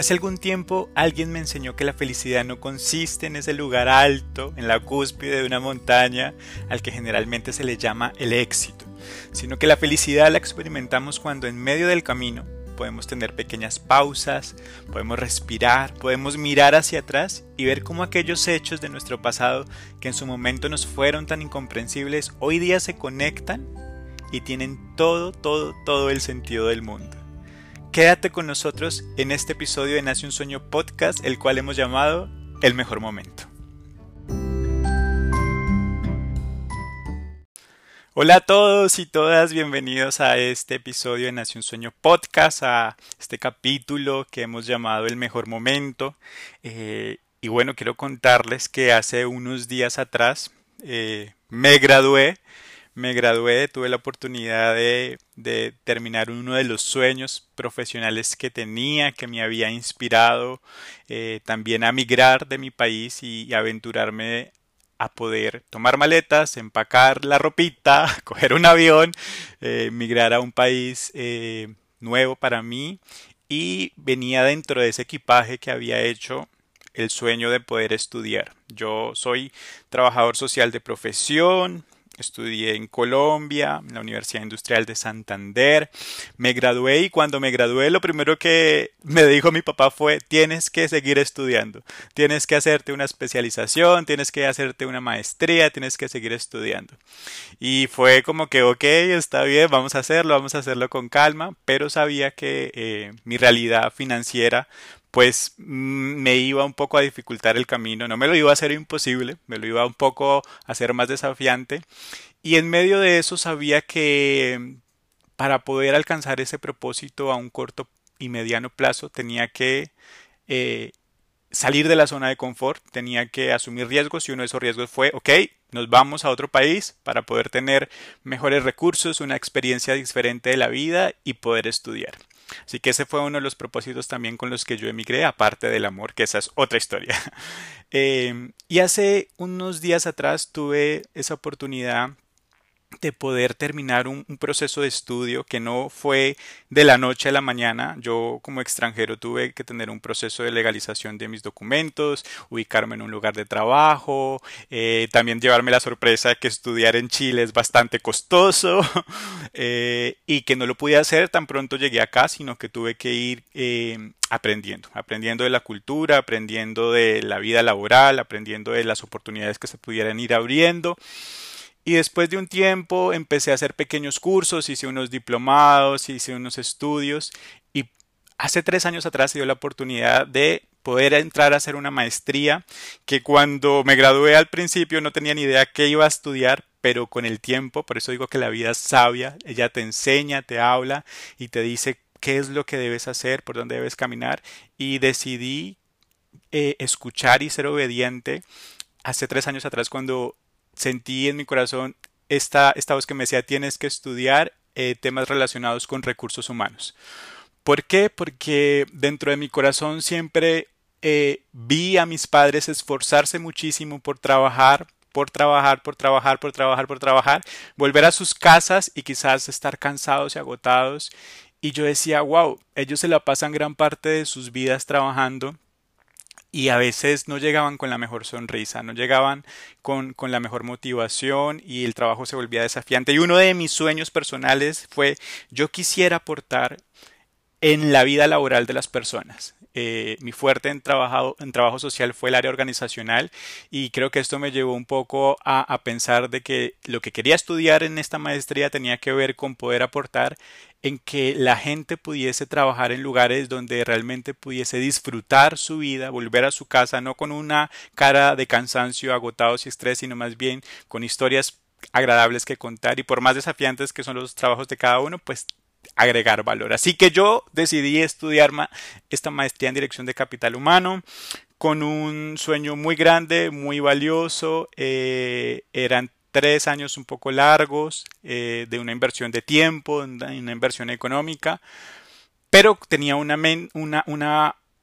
Hace algún tiempo alguien me enseñó que la felicidad no consiste en ese lugar alto, en la cúspide de una montaña, al que generalmente se le llama el éxito, sino que la felicidad la experimentamos cuando en medio del camino podemos tener pequeñas pausas, podemos respirar, podemos mirar hacia atrás y ver cómo aquellos hechos de nuestro pasado que en su momento nos fueron tan incomprensibles hoy día se conectan y tienen todo, todo, todo el sentido del mundo. Quédate con nosotros en este episodio de Nace un Sueño Podcast, el cual hemos llamado El Mejor Momento. Hola a todos y todas, bienvenidos a este episodio de Nace un Sueño Podcast, a este capítulo que hemos llamado El Mejor Momento. Eh, y bueno, quiero contarles que hace unos días atrás eh, me gradué me gradué, tuve la oportunidad de, terminar uno de los sueños profesionales que tenía, que me había inspirado eh, también a migrar de mi país y, aventurarme a poder tomar maletas, empacar la ropita, coger un avión, eh, migrar a un país eh, nuevo para mí y venía dentro de ese equipaje que había hecho el sueño de poder estudiar. Yo soy trabajador social de profesión, Estudié en Colombia, en la Universidad Industrial de Santander. Me gradué y cuando me gradué lo primero que me dijo mi papá fue tienes que seguir estudiando, tienes que hacerte una especialización, tienes que hacerte una maestría, tienes que seguir estudiando. Y fue como que ok, está bien, vamos a hacerlo, vamos a hacerlo con calma, pero sabía que eh, mi realidad financiera pues mm, me iba un poco a dificultar el camino, no me lo iba a hacer imposible, me lo iba un poco a hacer más desafiante. Y en medio de eso sabía que para poder alcanzar ese propósito a un corto y mediano plazo tenía que eh, salir de la zona de confort, tenía que asumir riesgos y uno de esos riesgos fue, ok, nos vamos a otro país para poder tener mejores recursos, una experiencia diferente de la vida y poder estudiar. Así que ese fue uno de los propósitos también con los que yo emigré, aparte del amor, que esa es otra historia. Em, y hace unos días atrás tuve esa oportunidad de poder terminar un, proceso de estudio que no fue de la noche a la mañana. Yo como extranjero tuve que tener un proceso de legalización de mis documentos, ubicarme en un lugar de trabajo, eh, también llevarme la sorpresa de que estudiar en Chile es bastante costoso eh, y que no lo pude hacer tan pronto llegué acá, sino que tuve que ir eh, aprendiendo, aprendiendo de la cultura, aprendiendo de la vida laboral, aprendiendo de las oportunidades que se pudieran ir abriendo. Y después de un tiempo empecé a hacer pequeños cursos, hice unos diplomados, hice unos estudios y hace tres años atrás se dio la oportunidad de poder entrar a hacer una maestría que cuando me gradué al principio no tenía ni idea qué iba a estudiar, pero con el tiempo, por eso digo que la vida es sabia, ella te enseña, te habla y te dice qué es lo que debes hacer, por dónde debes caminar y decidí eh, escuchar y ser obediente hace tres años atrás cuando sentí en mi corazón esta, esta voz que me decía tienes que estudiar eh, temas relacionados con recursos humanos. ¿Por qué? Porque dentro de mi corazón siempre eh, vi a mis padres esforzarse muchísimo por trabajar, por trabajar, por trabajar, por trabajar, por trabajar, volver a sus casas y quizás estar cansados y agotados. Y yo decía, wow, ellos se la pasan gran parte de sus vidas trabajando y a veces no llegaban con la mejor sonrisa, no llegaban con, con, la mejor motivación y el trabajo se volvía desafiante. Y uno de mis sueños personales fue yo quisiera aportar en la vida laboral de las personas. Eh, mi fuerte en trabajo, en trabajo social fue el área organizacional y creo que esto me llevó un poco a, pensar de que lo que quería estudiar en esta maestría tenía que ver con poder aportar en que la gente pudiese trabajar en lugares donde realmente pudiese disfrutar su vida, volver a su casa no con una cara de cansancio, agotados y estrés, sino más bien con historias agradables que contar. Y por más desafiantes que son los trabajos de cada uno, pues agregar valor. Así que yo decidí estudiar esta maestría en dirección de capital humano con un sueño muy grande, muy valioso. Eh, eran tres años un poco largos eh, de una inversión de tiempo, una inversión económica, pero tenía una,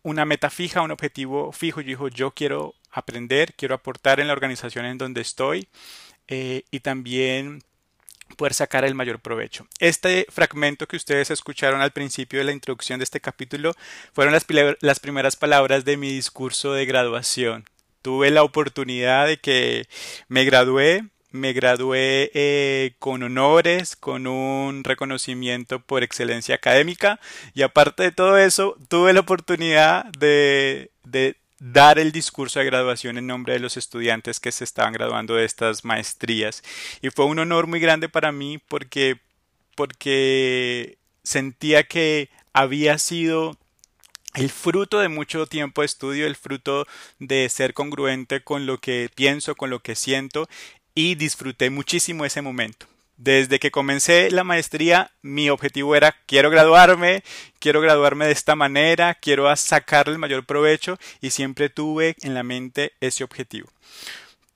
meta fija, un objetivo fijo. Yo dijo, yo quiero aprender, quiero aportar en la organización en donde estoy eh, y también poder sacar el mayor provecho. Este fragmento que ustedes escucharon al principio de la introducción de este capítulo fueron las, primeras palabras de mi discurso de graduación. Tuve la oportunidad de que me gradué, me gradué eh, con honores, con un reconocimiento por excelencia académica y aparte de todo eso, tuve la oportunidad de dar el discurso de graduación en nombre de los estudiantes que se estaban graduando de estas maestrías. Y fue un honor muy grande para mí porque, porque sentía que había sido el fruto de mucho tiempo de estudio, el fruto de ser congruente con lo que pienso, con lo que siento y disfruté muchísimo ese momento. Desde que comencé la maestría, mi objetivo era quiero graduarme, quiero graduarme de esta manera, quiero sacarle el mayor provecho y siempre tuve en la mente ese objetivo.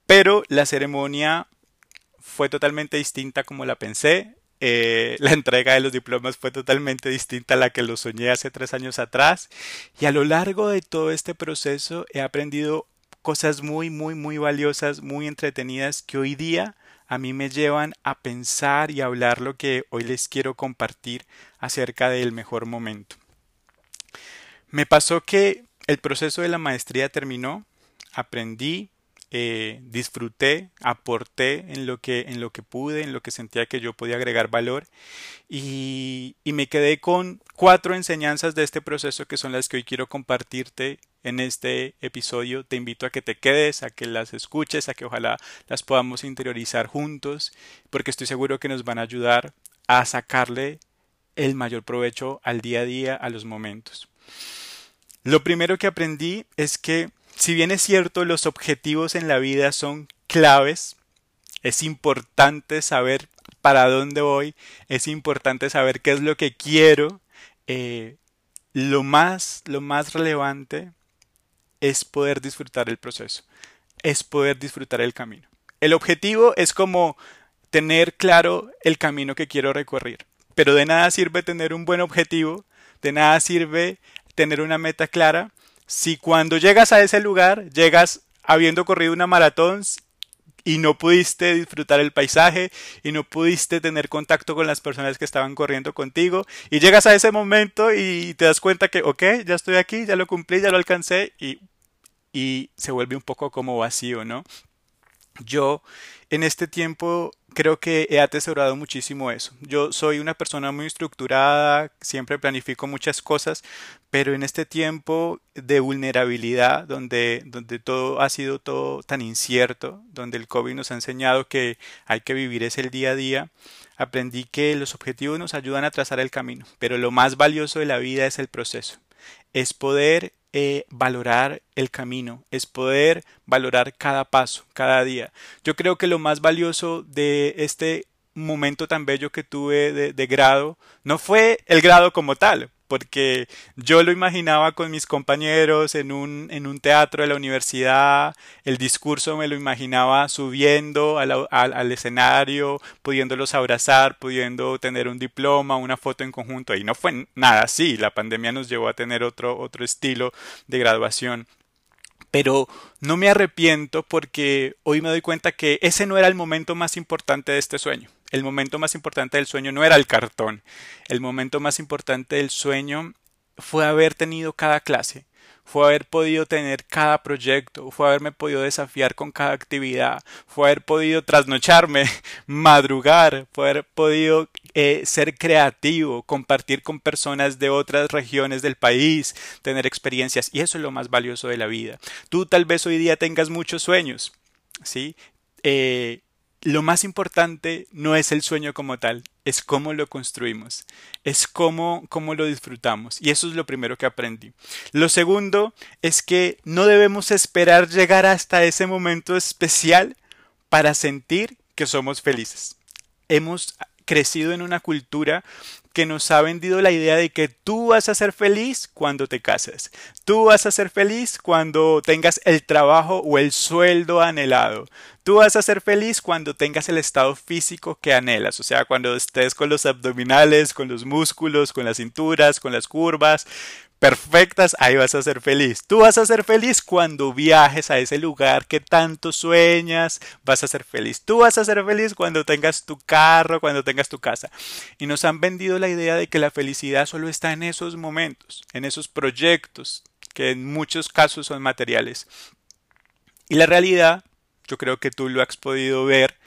Pero la ceremonia fue totalmente distinta como la pensé. Eh, la entrega de los diplomas fue totalmente distinta a la que lo soñé hace tres años atrás. Y a lo largo de todo este proceso he aprendido cosas muy, muy, muy valiosas, muy entretenidas que hoy día a mí me llevan a pensar y hablar lo que hoy les quiero compartir acerca del mejor momento. Me pasó que el proceso de la maestría terminó, aprendí, eh, disfruté, aporté en lo que en lo que pude, en lo que sentía que yo podía agregar valor y, y me quedé con cuatro enseñanzas de este proceso que son las que hoy quiero compartirte en este episodio. Te invito a que te quedes, a que las escuches, a que ojalá las podamos interiorizar juntos, porque estoy seguro que nos van a ayudar a sacarle el mayor provecho al día a día, a los momentos. Lo primero que aprendí es que, si bien es cierto, los objetivos en la vida son claves, es importante saber para dónde voy, es importante saber qué es lo que quiero. Eh, lo más, lo más relevante es poder disfrutar el proceso, es poder disfrutar el camino. El objetivo es como tener claro el camino que quiero recorrer, pero de nada sirve tener un buen objetivo, de nada sirve tener una meta clara si cuando llegas a ese lugar llegas habiendo corrido una maratón y no pudiste disfrutar el paisaje y no pudiste tener contacto con las personas que estaban corriendo contigo y llegas a ese momento y te das cuenta que, ok, ya estoy aquí, ya lo cumplí, ya lo alcancé y, y se vuelve un poco como vacío, ¿no? Yo en este tiempo creo que he atesorado muchísimo eso. Yo soy una persona muy estructurada, siempre planifico muchas cosas, pero en este tiempo de vulnerabilidad, donde, donde todo ha sido todo tan incierto, donde el COVID nos ha enseñado que hay que vivir ese el día a día, aprendí que los objetivos nos ayudan a trazar el camino, pero lo más valioso de la vida es el proceso, es poder eh, valorar el camino, es poder valorar cada paso, cada día. Yo creo que lo más valioso de este momento tan bello que tuve de grado no fue el grado como tal, porque yo lo imaginaba con mis compañeros en un, en un teatro de la universidad, el discurso me lo imaginaba subiendo al, escenario, pudiéndolos abrazar, pudiendo tener un diploma, una foto en conjunto, y no fue nada así, la pandemia nos llevó a tener otro, otro estilo de graduación pero no me arrepiento porque hoy me doy cuenta que ese no era el momento más importante de este sueño. El momento más importante del sueño no era el cartón. El momento más importante del sueño fue haber tenido cada clase, fue haber podido tener cada proyecto, fue haberme podido desafiar con cada actividad, fue haber podido trasnocharme, madrugar, fue haber podido eh, ser creativo, compartir con personas de otras regiones del país, tener experiencias, y eso es lo más valioso de la vida. Tú tal vez hoy día tengas muchos sueños, ¿sí? Eh, lo más importante no es el sueño como tal, es cómo lo construimos, es cómo, cómo lo disfrutamos. Y eso es lo primero que aprendí. Lo segundo es que no debemos esperar llegar hasta ese momento especial para sentir que somos felices. Hemos crecido en una cultura que nos ha vendido la idea de que tú vas a ser feliz cuando te cases, tú vas a ser feliz cuando tengas el trabajo o el sueldo anhelado, Tú vas a ser feliz cuando tengas el estado físico que anhelas, o sea, cuando estés con los abdominales, con los músculos, con las cinturas, con las curvas, perfectas, ahí vas a ser feliz. Tú vas a ser feliz cuando viajes a ese lugar que tanto sueñas, vas a ser feliz. Tú vas a ser feliz cuando tengas tu carro, cuando tengas tu casa. Y nos han vendido la idea de que la felicidad solo está en esos momentos, en esos proyectos, que en muchos casos son materiales. Y la realidad, yo creo que tú lo has podido ver,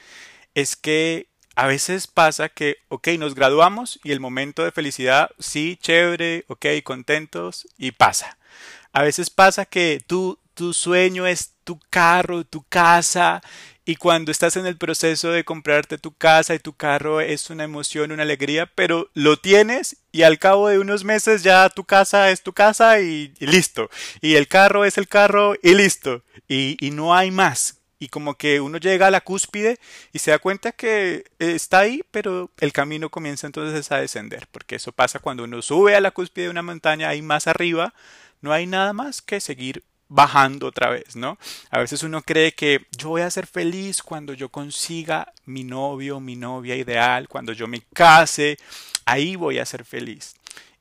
es que a veces pasa que, ok, nos graduamos y el momento de felicidad, sí, chévere, ok, contentos y pasa. A veces pasa que tú, tu sueño es tu carro, tu casa y cuando estás en el proceso de comprarte tu casa y tu carro es una emoción, una alegría, pero lo tienes y al cabo de unos meses ya tu casa es tu casa y, listo. Y el carro es el carro y listo. Y, y no hay más y como que uno llega a la cúspide y se da cuenta que está ahí, pero el camino comienza entonces a descender, porque eso pasa cuando uno sube a la cúspide de una montaña, ahí más arriba, no hay nada más que seguir bajando otra vez, ¿no? A veces uno cree que yo voy a ser feliz cuando yo consiga mi novio, mi novia ideal, cuando yo me case, ahí voy a ser feliz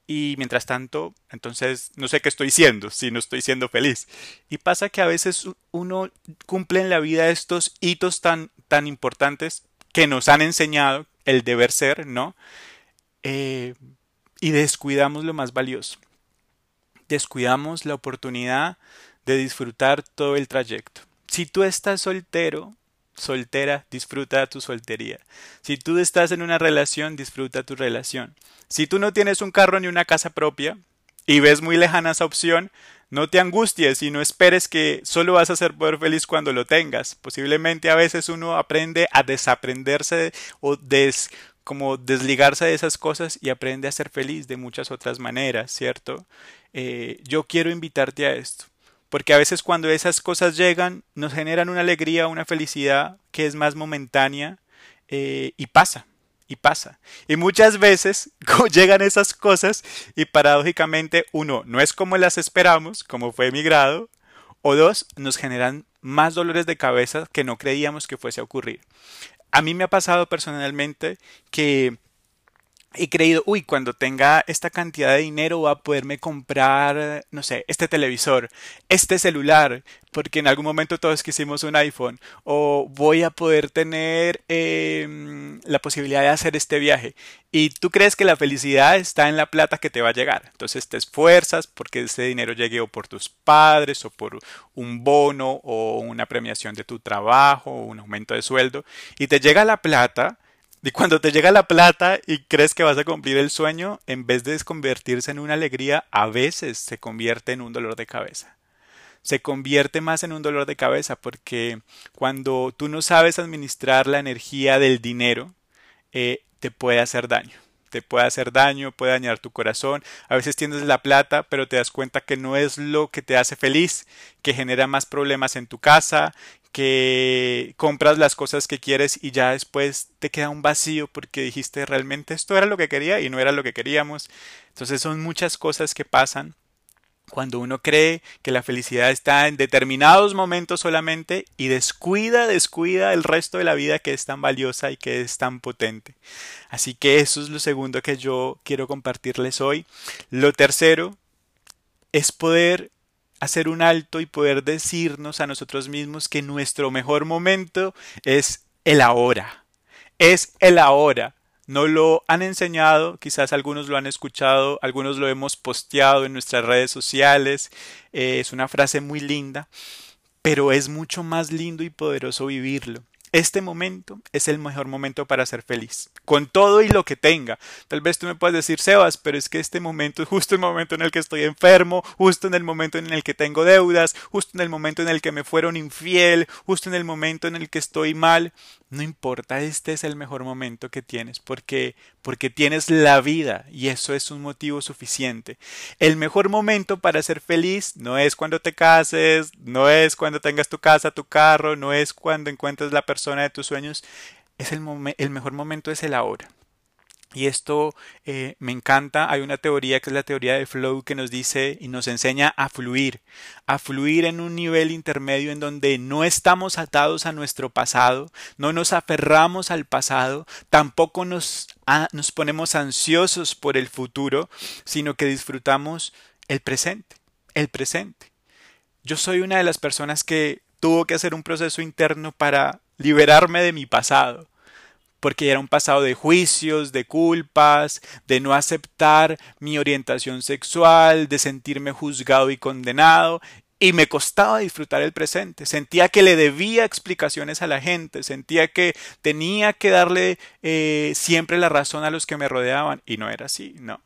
y mientras tanto, entonces no sé qué estoy siendo, si no estoy siendo feliz. Y pasa que a veces uno cumple en la vida estos hitos tan, tan importantes que nos han enseñado el deber ser, ¿no? Eh, y descuidamos lo más valioso. Descuidamos la oportunidad de disfrutar todo el trayecto. Si tú estás soltero, soltera, disfruta tu soltería. Si tú estás en una relación, disfruta tu relación. Si tú no tienes un carro ni una casa propia y ves muy lejana esa opción, no te angusties y no esperes que solo vas a ser poder feliz cuando lo tengas. Posiblemente a veces uno aprende a desaprenderse o des como desligarse de esas cosas y aprende a ser feliz de muchas otras maneras, ¿cierto? Eh, yo quiero invitarte a esto porque a veces cuando esas cosas llegan nos generan una alegría, una felicidad que es más momentánea eh, y pasa, y pasa. Y muchas veces llegan esas cosas y paradójicamente uno no es como las esperamos, como fue mi grado, o dos, nos generan más dolores de cabeza que no creíamos que fuese a ocurrir. A mí me ha pasado personalmente que he creído, uy, cuando tenga esta cantidad de dinero va a poderme comprar, no sé, este televisor, este celular, porque en algún momento todos quisimos un iPhone, o voy a poder tener em, la posibilidad de hacer este viaje. Y tú crees que la felicidad está en la plata que te va a llegar. Entonces te esfuerzas porque ese dinero llegue o por tus padres, o por un bono, o una premiación de tu trabajo, o un aumento de sueldo, y te llega la plata y cuando te llega la plata y crees que vas a cumplir el sueño, en vez de convertirse en una alegría, a veces se convierte en un dolor de cabeza. Se convierte más en un dolor de cabeza porque cuando tú no sabes administrar la energía del dinero, eh, te puede hacer daño te puede hacer daño, puede dañar tu corazón. A veces tienes la plata, pero te das cuenta que no es lo que te hace feliz, que genera más problemas en tu casa, que compras las cosas que quieres y ya después te queda un vacío porque dijiste realmente esto era lo que quería y no era lo que queríamos. Entonces son muchas cosas que pasan cuando uno cree que la felicidad está en determinados momentos solamente y descuida, descuida el resto de la vida que es tan valiosa y que es tan potente. Así que eso es lo segundo que yo quiero compartirles hoy. Lo tercero es poder hacer un alto y poder decirnos a nosotros mismos que nuestro mejor momento es el ahora. Es el ahora. No lo han enseñado, quizás algunos lo han escuchado, algunos lo hemos posteado en nuestras redes sociales. Eh, es una frase muy linda, pero es mucho más lindo y poderoso vivirlo. Este momento es el mejor momento para ser feliz, con todo y lo que tenga. Tal vez tú me puedas decir, Sebas, pero es que este momento es justo el momento en el que estoy enfermo, justo en el momento en el que tengo deudas, justo en el momento en el que me fueron infiel, justo en el momento en el que estoy mal. No importa, este es el mejor momento que tienes, porque porque tienes la vida y eso es un motivo suficiente. El mejor momento para ser feliz no es cuando te cases, no es cuando tengas tu casa, tu carro, no es cuando encuentres la persona de tus sueños, es el, el mejor momento es el ahora. Y esto eh, me encanta. Hay una teoría que es la teoría de flow que nos dice y nos enseña a fluir, a fluir en un nivel intermedio en donde no estamos atados a nuestro pasado, no nos aferramos al pasado, tampoco nos, nos ponemos ansiosos por el futuro, sino que disfrutamos el presente, el presente. Yo soy una de las personas que tuvo que hacer un proceso interno para liberarme de mi pasado porque era un pasado de juicios, de culpas, de no aceptar mi orientación sexual, de sentirme juzgado y condenado, y me costaba disfrutar el presente. Sentía que le debía explicaciones a la gente, sentía que tenía que darle eh, siempre la razón a los que me rodeaban, y no era así, no.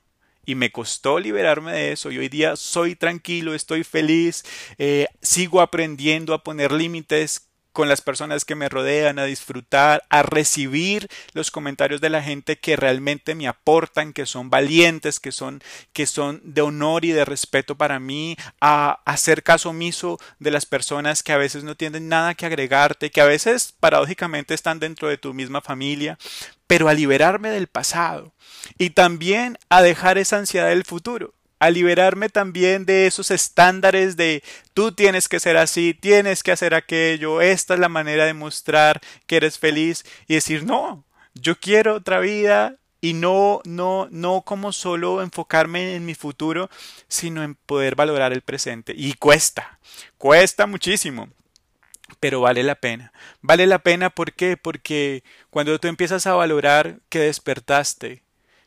Y me costó liberarme de eso. Y hoy día soy tranquilo, estoy feliz, eh, sigo aprendiendo a poner límites con las personas que me rodean, a disfrutar, a recibir los comentarios de la gente que realmente me aportan, que son valientes, que son, que son de honor y de respeto para mí, a hacer caso omiso de las personas que a veces no tienen nada que agregarte, que a veces paradójicamente están dentro de tu misma familia, pero a liberarme del pasado y también a dejar esa ansiedad del futuro a liberarme también de esos estándares de tú tienes que ser así, tienes que hacer aquello, esta es la manera de mostrar que eres feliz y decir no, yo quiero otra vida y no no no como solo enfocarme en mi futuro, sino en poder valorar el presente y cuesta, cuesta muchísimo. Pero vale la pena. Vale la pena ¿por qué? Porque cuando tú empiezas a valorar que despertaste,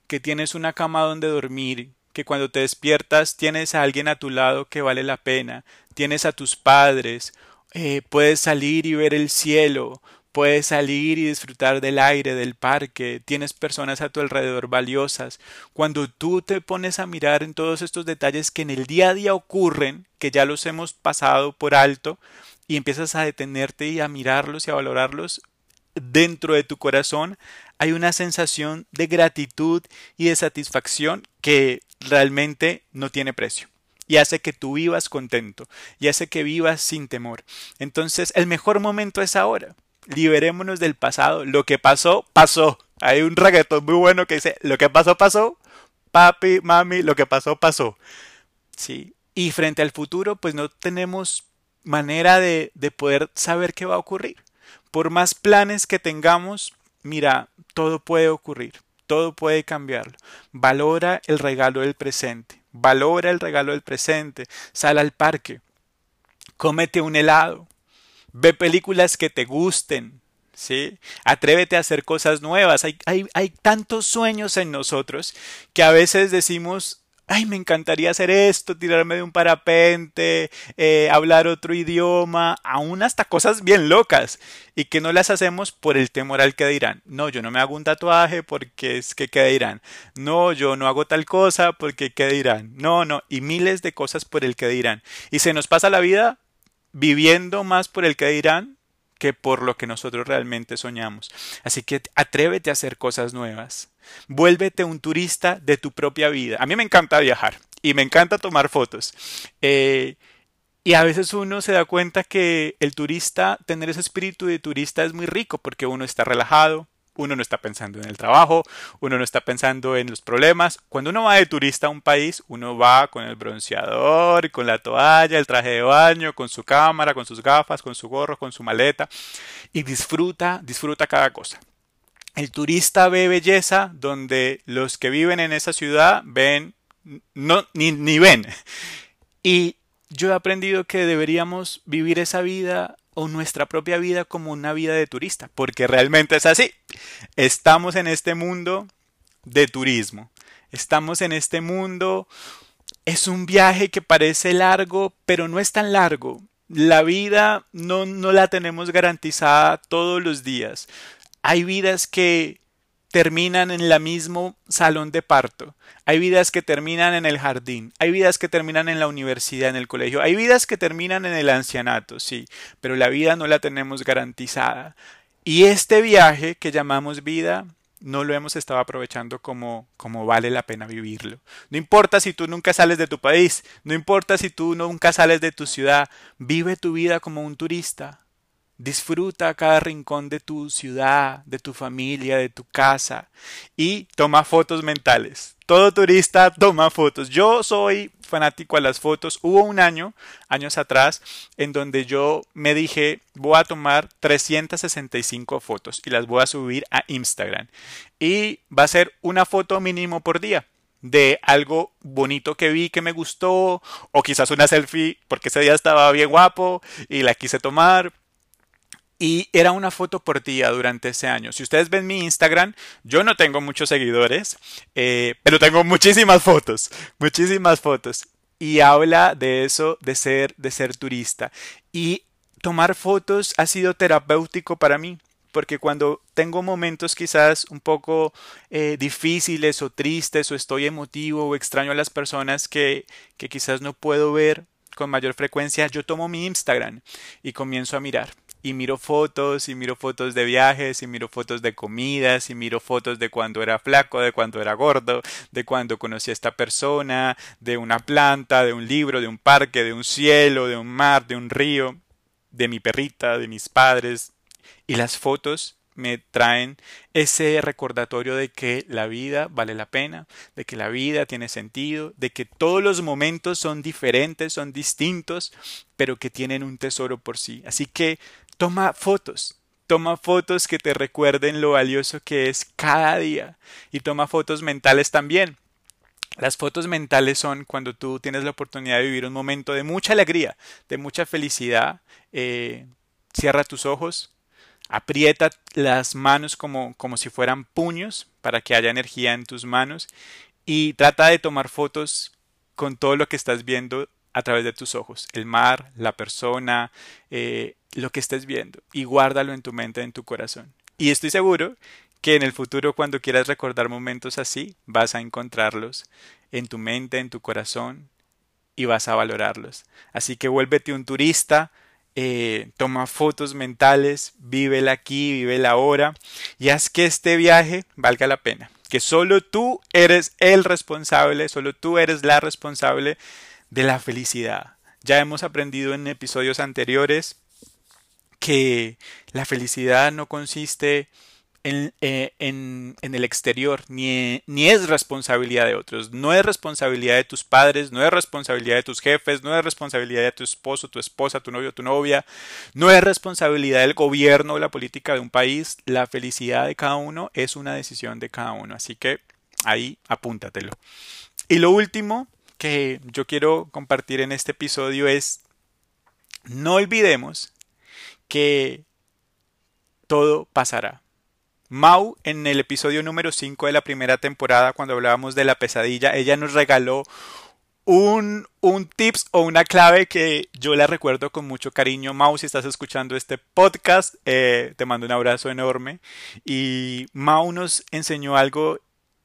que tienes una cama donde dormir, que cuando te despiertas tienes a alguien a tu lado que vale la pena, tienes a tus padres, eh, puedes salir y ver el cielo, puedes salir y disfrutar del aire, del parque, tienes personas a tu alrededor valiosas. Cuando tú te pones a mirar en todos estos detalles que en el día a día ocurren, que ya los hemos pasado por alto, y empiezas a detenerte y a mirarlos y a valorarlos, dentro de tu corazón hay una sensación de gratitud y de satisfacción que realmente no tiene precio y hace que tú vivas contento y hace que vivas sin temor. Entonces, el mejor momento es ahora. Liberémonos del pasado. Lo que pasó, pasó. Hay un reggaetón muy bueno que dice, lo que pasó, pasó. Papi, mami, lo que pasó, pasó. Sí. Y frente al futuro, pues no tenemos manera de, de poder saber qué va a ocurrir. Por más planes que tengamos, mira, todo puede ocurrir todo puede cambiarlo. Valora el regalo del presente. Valora el regalo del presente. Sal al parque. Cómete un helado. Ve películas que te gusten. ¿Sí? Atrévete a hacer cosas nuevas. Hay, hay, hay tantos sueños en nosotros que a veces decimos ay, me encantaría hacer esto, tirarme de un parapente, eh, hablar otro idioma, aún hasta cosas bien locas, y que no las hacemos por el temor al que dirán. No, yo no me hago un tatuaje porque es que qué dirán. No, yo no hago tal cosa porque qué dirán. No, no, y miles de cosas por el que dirán. Y se nos pasa la vida viviendo más por el que dirán que por lo que nosotros realmente soñamos. Así que atrévete a hacer cosas nuevas. Vuélvete un turista de tu propia vida. A mí me encanta viajar y me encanta tomar fotos. Eh, y a veces uno se da cuenta que el turista, tener ese espíritu de turista es muy rico porque uno está relajado, uno no está pensando en el trabajo, uno no está pensando en los problemas. Cuando uno va de turista a un país, uno va con el bronceador, con la toalla, el traje de baño, con su cámara, con sus gafas, con su gorro, con su maleta y disfruta, disfruta cada cosa. El turista ve belleza donde los que viven en esa ciudad ven, no, ni, ni ven. Y yo he aprendido que deberíamos vivir esa vida o nuestra propia vida como una vida de turista, porque realmente es así. Estamos en este mundo de turismo. Estamos en este mundo. Es un viaje que parece largo, pero no es tan largo. La vida no, no la tenemos garantizada todos los días. Hay vidas que terminan en el mismo salón de parto. Hay vidas que terminan en el jardín. Hay vidas que terminan en la universidad, en el colegio. Hay vidas que terminan en el ancianato, sí. Pero la vida no la tenemos garantizada. Y este viaje que llamamos vida no lo hemos estado aprovechando como, como vale la pena vivirlo. No importa si tú nunca sales de tu país, no importa si tú nunca sales de tu ciudad, vive tu vida como un turista. Disfruta cada rincón de tu ciudad, de tu familia, de tu casa y toma fotos mentales. Todo turista toma fotos. Yo soy fanático a las fotos. Hubo un año, años atrás, en donde yo me dije, voy a tomar 365 fotos y las voy a subir a Instagram. Y va a ser una foto mínimo por día de algo bonito que vi que me gustó o quizás una selfie porque ese día estaba bien guapo y la quise tomar y era una foto por día durante ese año. Si ustedes ven mi Instagram, yo no tengo muchos seguidores, eh, pero tengo muchísimas fotos, muchísimas fotos. Y habla de eso, de ser, de ser turista. Y tomar fotos ha sido terapéutico para mí porque cuando tengo momentos quizás un poco eh, difíciles o tristes o estoy emotivo o extraño a las personas que, que quizás no puedo ver con mayor frecuencia, yo tomo mi Instagram y comienzo a mirar. Y miro fotos, y miro fotos de viajes, y miro fotos de comidas, y miro fotos de cuando era flaco, de cuando era gordo, de cuando conocí a esta persona, de una planta, de un libro, de un parque, de un cielo, de un mar, de un río, de mi perrita, de mis padres, y las fotos me traen ese recordatorio de que la vida vale la pena, de que la vida tiene sentido, de que todos los momentos son diferentes, son distintos, pero que tienen un tesoro por sí. Así que toma fotos, toma fotos que te recuerden lo valioso que es cada día. Y toma fotos mentales también. Las fotos mentales son cuando tú tienes la oportunidad de vivir un momento de mucha alegría, de mucha felicidad. Eh, cierra tus ojos, Aprieta las manos como, como si fueran puños para que haya energía en tus manos. Y trata de tomar fotos con todo lo que estás viendo a través de tus ojos, el mar, la persona, eh, lo que estés viendo y guárdalo en tu mente, en tu corazón. Y estoy seguro que en el futuro cuando quieras recordar momentos así, vas a encontrarlos en tu mente, en tu corazón y vas a valorarlos. Así que vuélvete un turista, eh, toma fotos mentales, vive aquí, vive ahora y haz que este viaje valga la pena. Que solo tú eres el responsable, solo tú eres la responsable de la felicidad. Ya hemos aprendido en episodios anteriores que la felicidad no consiste eh, en, en, el exterior, ni, ni, es responsabilidad de otros, no es responsabilidad de tus padres, no es responsabilidad de tus jefes, no es responsabilidad de tu esposo, tu esposa, tu novio, tu novia, no es responsabilidad del gobierno o la política de un país, la felicidad de cada uno es una decisión de cada uno, así que ahí apúntatelo. Y lo último que yo quiero compartir en este episodio es, no olvidemos que todo pasará Mau, en el episodio número 5 de la primera temporada, cuando hablábamos de la pesadilla, ella nos regaló un, un tips o una clave que yo la recuerdo con mucho cariño. Mau, si estás escuchando este podcast, eh, te mando un abrazo enorme. Y Mau nos enseñó algo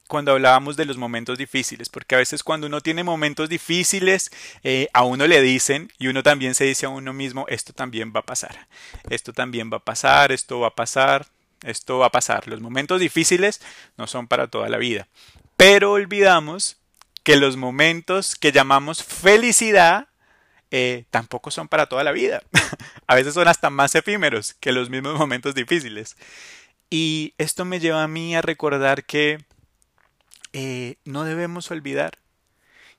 cuando hablábamos de los momentos difíciles, porque a veces cuando uno tiene momentos difíciles, eh, a uno le dicen y uno también se dice a uno mismo, esto también va a pasar, esto también va a pasar, esto va a pasar, esto va a pasar. Los momentos difíciles no son para toda la vida. Pero olvidamos que los momentos que llamamos felicidad eh, tampoco son para toda la vida. a veces son hasta más efímeros que los mismos momentos difíciles. Y esto me lleva a mí a recordar que eh, no debemos olvidar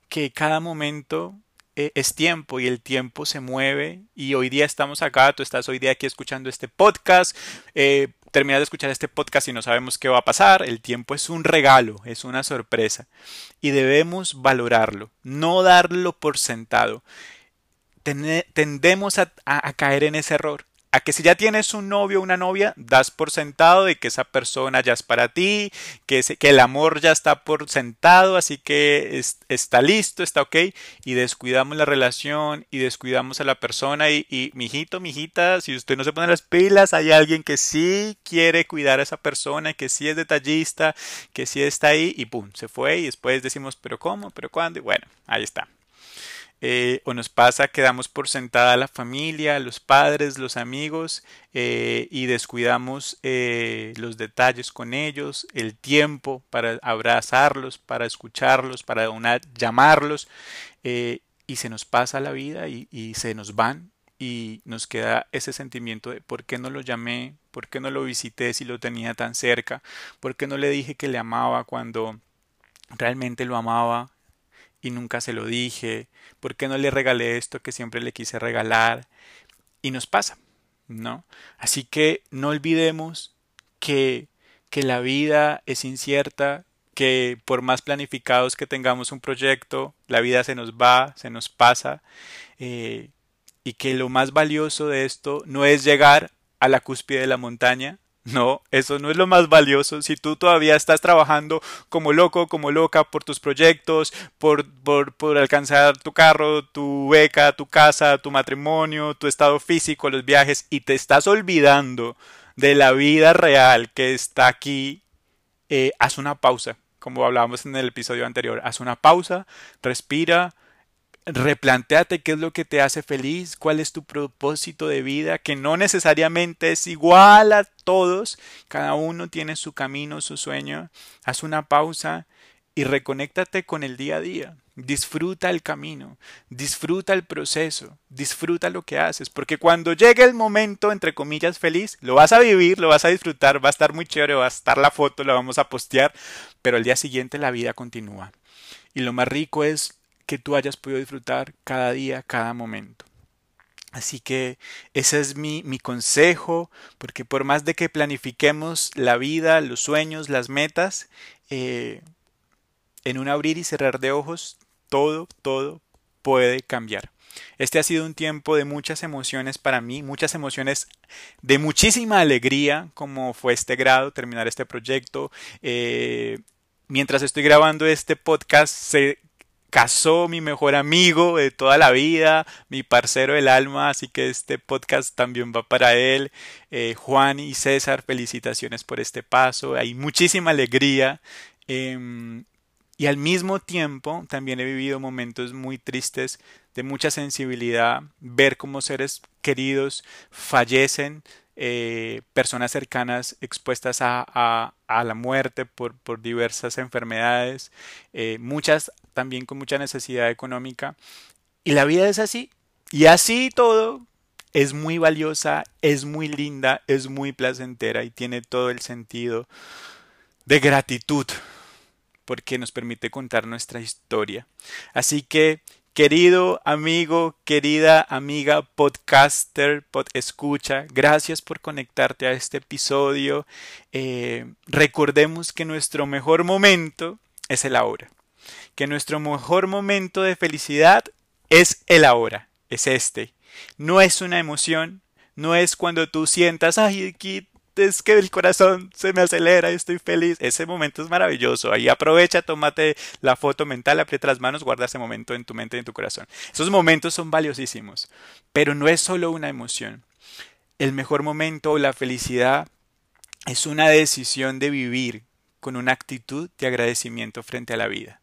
que cada momento eh, es tiempo y el tiempo se mueve y hoy día estamos acá, tú estás hoy día aquí escuchando este podcast, eh, terminas de escuchar este podcast y no sabemos qué va a pasar, el tiempo es un regalo, es una sorpresa y debemos valorarlo, no darlo por sentado. tendemos a caer en ese error que si ya tienes un novio o una novia, das por sentado de que esa persona ya es para ti, que, que el amor ya está por sentado, así que está listo, está ok, y descuidamos la relación y descuidamos a la persona y, y mijito, mijita, si usted no se pone las pilas, hay alguien que sí quiere cuidar a esa persona, que sí es detallista, que sí está ahí y pum, se fue y después decimos, pero ¿cómo? ¿Pero cuándo? Y bueno, ahí está. Eh, o nos pasa que damos por sentada a la familia, los padres, los amigos eh, y descuidamos eh, los detalles con ellos, el tiempo para abrazarlos, para escucharlos, para llamarlos y se nos pasa la vida y, y se nos van y nos queda ese sentimiento de por qué no lo llamé, por qué no lo visité si lo tenía tan cerca, por qué no le dije que le amaba cuando realmente lo amaba y nunca se lo dije, por qué no le regalé esto que siempre le quise regalar y nos pasa, ¿no? Así que no olvidemos que que la vida es incierta, que por más planificados que tengamos un proyecto, la vida se nos va, se nos pasa, eh, y que lo más valioso de esto no es llegar a la cúspide de la montaña, no, eso no es lo más valioso. Si tú todavía estás trabajando como loco, como loca por tus proyectos, por, por, por, alcanzar tu carro, tu beca, tu casa, tu matrimonio, tu estado físico, los viajes, y te estás olvidando de la vida real que está aquí, eh, haz una pausa, como hablábamos en el episodio anterior, haz una pausa, respira, replanteate qué es lo que te hace feliz, cuál es tu propósito de vida, que no necesariamente es igual a todos, cada uno tiene su camino, su sueño, haz una pausa y reconéctate con el día a día. Disfruta el camino, disfruta el proceso, disfruta lo que haces, porque cuando llegue el momento, entre comillas, feliz, lo vas a vivir, lo vas a disfrutar, va a estar muy chévere, va a estar la foto, la vamos a postear, pero al día siguiente la vida continúa. Y lo más rico es que tú hayas podido disfrutar cada día, cada momento. Así que ese es mi, mi, consejo, porque por más de que planifiquemos la vida, los sueños, las metas, eh, en un abrir y cerrar de ojos todo, todo puede cambiar. Este ha sido un tiempo de muchas emociones para mí, muchas emociones de muchísima alegría, como fue este grado, terminar este proyecto. Eh, mientras estoy grabando este podcast, se casó mi mejor amigo de toda la vida, mi parcero del alma, así que este podcast también va para él. Eh, Juan y César, felicitaciones por este paso, hay muchísima alegría. Em, y al mismo tiempo también he vivido momentos muy tristes de mucha sensibilidad, ver cómo seres queridos fallecen, eh, personas cercanas expuestas a, la muerte por, diversas enfermedades, eh, muchas también con mucha necesidad económica. Y la vida es así. Y así todo es muy valiosa, es muy linda, es muy placentera y tiene todo el sentido de gratitud porque nos permite contar nuestra historia. Así que, querido amigo, querida amiga podcaster, pod escucha, gracias por conectarte a este episodio. Eh, recordemos que nuestro mejor momento es el ahora, que nuestro mejor momento de felicidad es el ahora, es este. No es una emoción, no es cuando tú sientas, ay, aquí es que el corazón se me acelera y estoy feliz. Ese momento es maravilloso. Ahí aprovecha, tómate la foto mental, aprieta las manos, guarda ese momento en tu mente y en tu corazón. Esos momentos son valiosísimos, pero no es solo una emoción. El mejor momento o la felicidad es una decisión de vivir con una actitud de agradecimiento frente a la vida.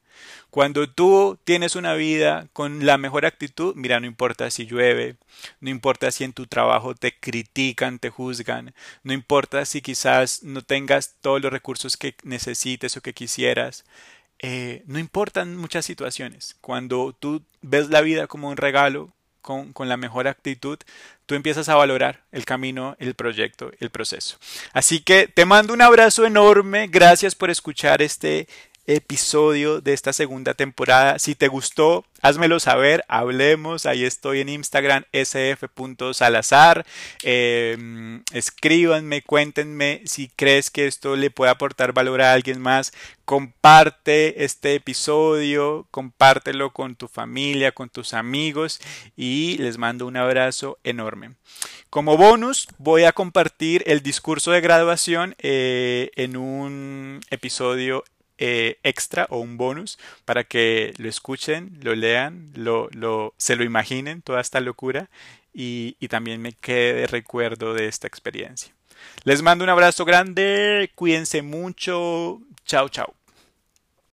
Cuando tú tienes una vida con la mejor actitud, mira, no importa si llueve, no importa si en tu trabajo te critican, te juzgan, no importa si quizás no tengas todos los recursos que necesites o que quisieras, eh, no importan muchas situaciones. Cuando tú ves la vida como un regalo, con, con, la mejor actitud, tú empiezas a valorar el camino, el proyecto, el proceso. Así que te mando un abrazo enorme. Gracias por escuchar este episodio de esta segunda temporada. Si te gustó, házmelo saber, hablemos. Ahí estoy en Instagram, sf.salazar. Eh, escríbanme, cuéntenme si crees que esto le puede aportar valor a alguien más. Comparte este episodio, compártelo con tu familia, con tus amigos y les mando un abrazo enorme. Como bonus, voy a compartir el discurso de graduación eh, en un episodio eh, extra o un bonus para que lo escuchen, lo lean, lo, lo, se lo imaginen, toda esta locura y, y también me quede de recuerdo de esta experiencia. Les mando un abrazo grande, cuídense mucho, chao chao.